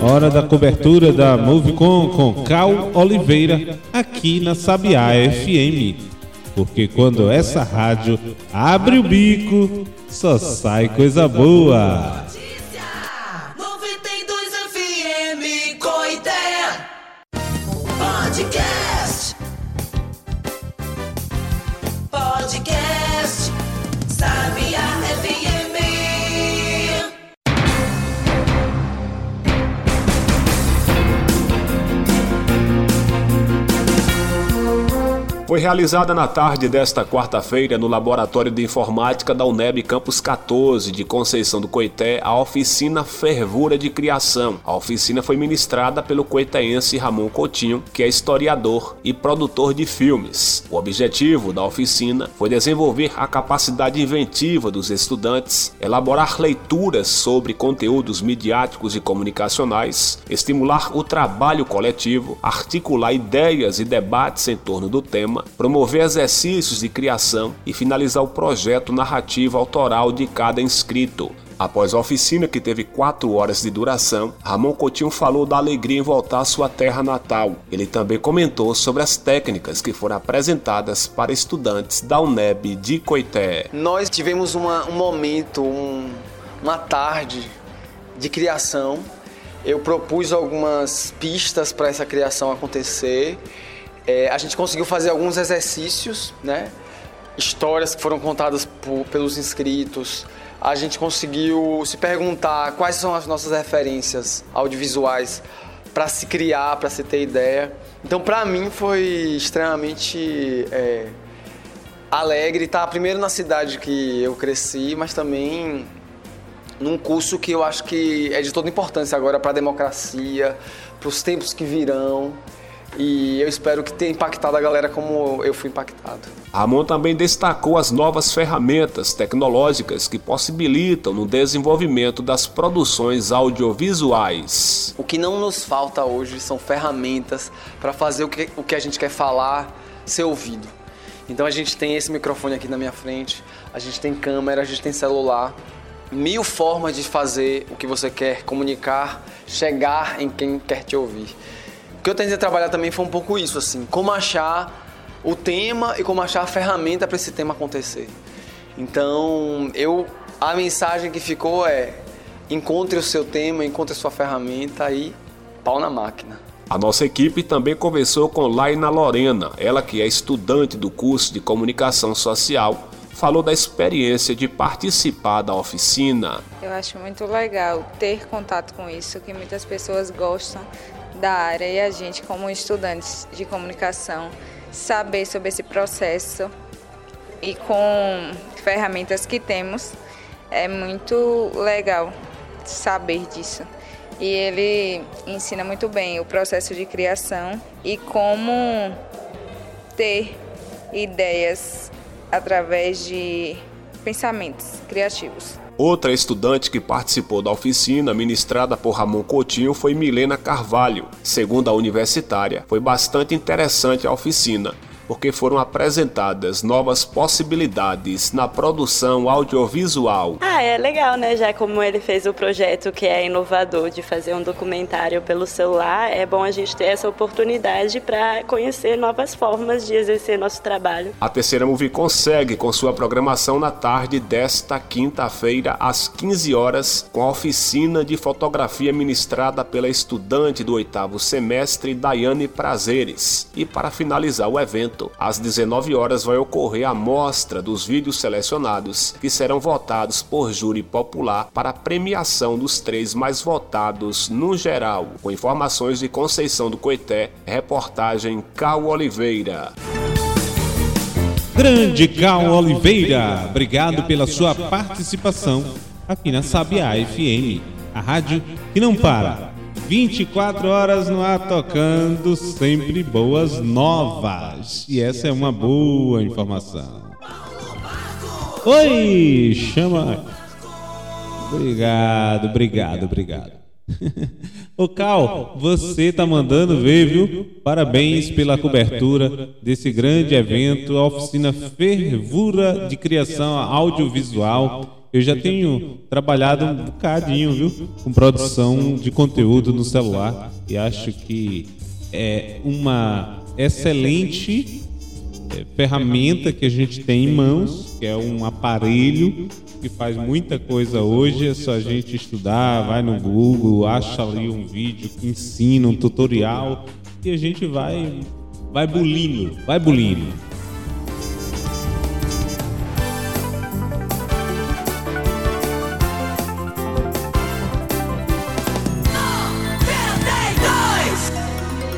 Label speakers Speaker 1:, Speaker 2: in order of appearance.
Speaker 1: Hora da cobertura da Movicon com Cal Oliveira aqui na Sabiá FM. Porque quando essa rádio abre o bico, só sai coisa boa.
Speaker 2: Foi realizada na tarde desta quarta-feira no Laboratório de Informática da UNEB Campus 14 de Conceição do Coité a oficina Fervura de Criação. A oficina foi ministrada pelo coitaense Ramon Coutinho, que é historiador e produtor de filmes. O objetivo da oficina foi desenvolver a capacidade inventiva dos estudantes, elaborar leituras sobre conteúdos midiáticos e comunicacionais, estimular o trabalho coletivo, articular ideias e debates em torno do tema promover exercícios de criação e finalizar o projeto narrativo autoral de cada inscrito. Após a oficina, que teve quatro horas de duração, Ramon Coutinho falou da alegria em voltar à sua terra natal. Ele também comentou sobre as técnicas que foram apresentadas para estudantes da UNEB de Coité.
Speaker 3: Nós tivemos uma, um momento, um, uma tarde de criação. Eu propus algumas pistas para essa criação acontecer é, a gente conseguiu fazer alguns exercícios, né? Histórias que foram contadas por, pelos inscritos. A gente conseguiu se perguntar quais são as nossas referências audiovisuais para se criar, para se ter ideia. Então, para mim, foi extremamente é, alegre estar primeiro na cidade que eu cresci, mas também num curso que eu acho que é de toda importância agora para a democracia, para os tempos que virão. E eu espero que tenha impactado a galera como eu fui impactado.
Speaker 2: Ramon também destacou as novas ferramentas tecnológicas que possibilitam no desenvolvimento das produções audiovisuais.
Speaker 3: O que não nos falta hoje são ferramentas para fazer o que, o que a gente quer falar ser ouvido. Então a gente tem esse microfone aqui na minha frente, a gente tem câmera, a gente tem celular, mil formas de fazer o que você quer comunicar, chegar em quem quer te ouvir que eu tentei trabalhar também foi um pouco isso, assim, como achar o tema e como achar a ferramenta para esse tema acontecer. Então, eu a mensagem que ficou é: encontre o seu tema, encontre a sua ferramenta e pau na máquina.
Speaker 2: A nossa equipe também conversou com Laina Lorena, ela que é estudante do curso de comunicação social, falou da experiência de participar da oficina.
Speaker 4: Eu acho muito legal ter contato com isso, que muitas pessoas gostam da área e a gente, como estudantes de comunicação, saber sobre esse processo e com ferramentas que temos, é muito legal saber disso. E ele ensina muito bem o processo de criação e como ter ideias através de pensamentos criativos.
Speaker 2: Outra estudante que participou da oficina ministrada por Ramon Coutinho foi Milena Carvalho. Segundo a universitária, foi bastante interessante a oficina porque foram apresentadas novas possibilidades na produção audiovisual.
Speaker 5: Ah, é legal, né? Já como ele fez o projeto que é inovador de fazer um documentário pelo celular, é bom a gente ter essa oportunidade para conhecer novas formas de exercer nosso trabalho.
Speaker 2: A terceira Movie consegue com sua programação na tarde desta quinta-feira às 15 horas com a oficina de fotografia ministrada pela estudante do oitavo semestre Daiane Prazeres. E para finalizar o evento evento, às 19 horas vai ocorrer a mostra dos vídeos selecionados, que serão votados por júri popular para a premiação dos três mais votados no geral. Com informações de Conceição do Coité, reportagem Cal Oliveira.
Speaker 1: Grande Cal Oliveira, obrigado pela sua participação aqui na Sabiá FM, a rádio que não para 24 horas no ar tocando sempre boas novas. E essa é uma boa informação. Oi, chama. Obrigado, obrigado, obrigado. Ô Cal, você tá mandando ver, viu? Parabéns pela cobertura desse grande evento, a oficina Fervura de Criação Audiovisual Eu já tenho trabalhado um bocadinho, viu, com produção de conteúdo no celular e acho que é uma excelente é, ferramenta que a gente tem em mãos, que é um aparelho que faz muita coisa hoje, é só a gente estudar, vai no Google, acha ali um vídeo que ensina, um tutorial, e a gente vai vai bulindo, vai bulindo.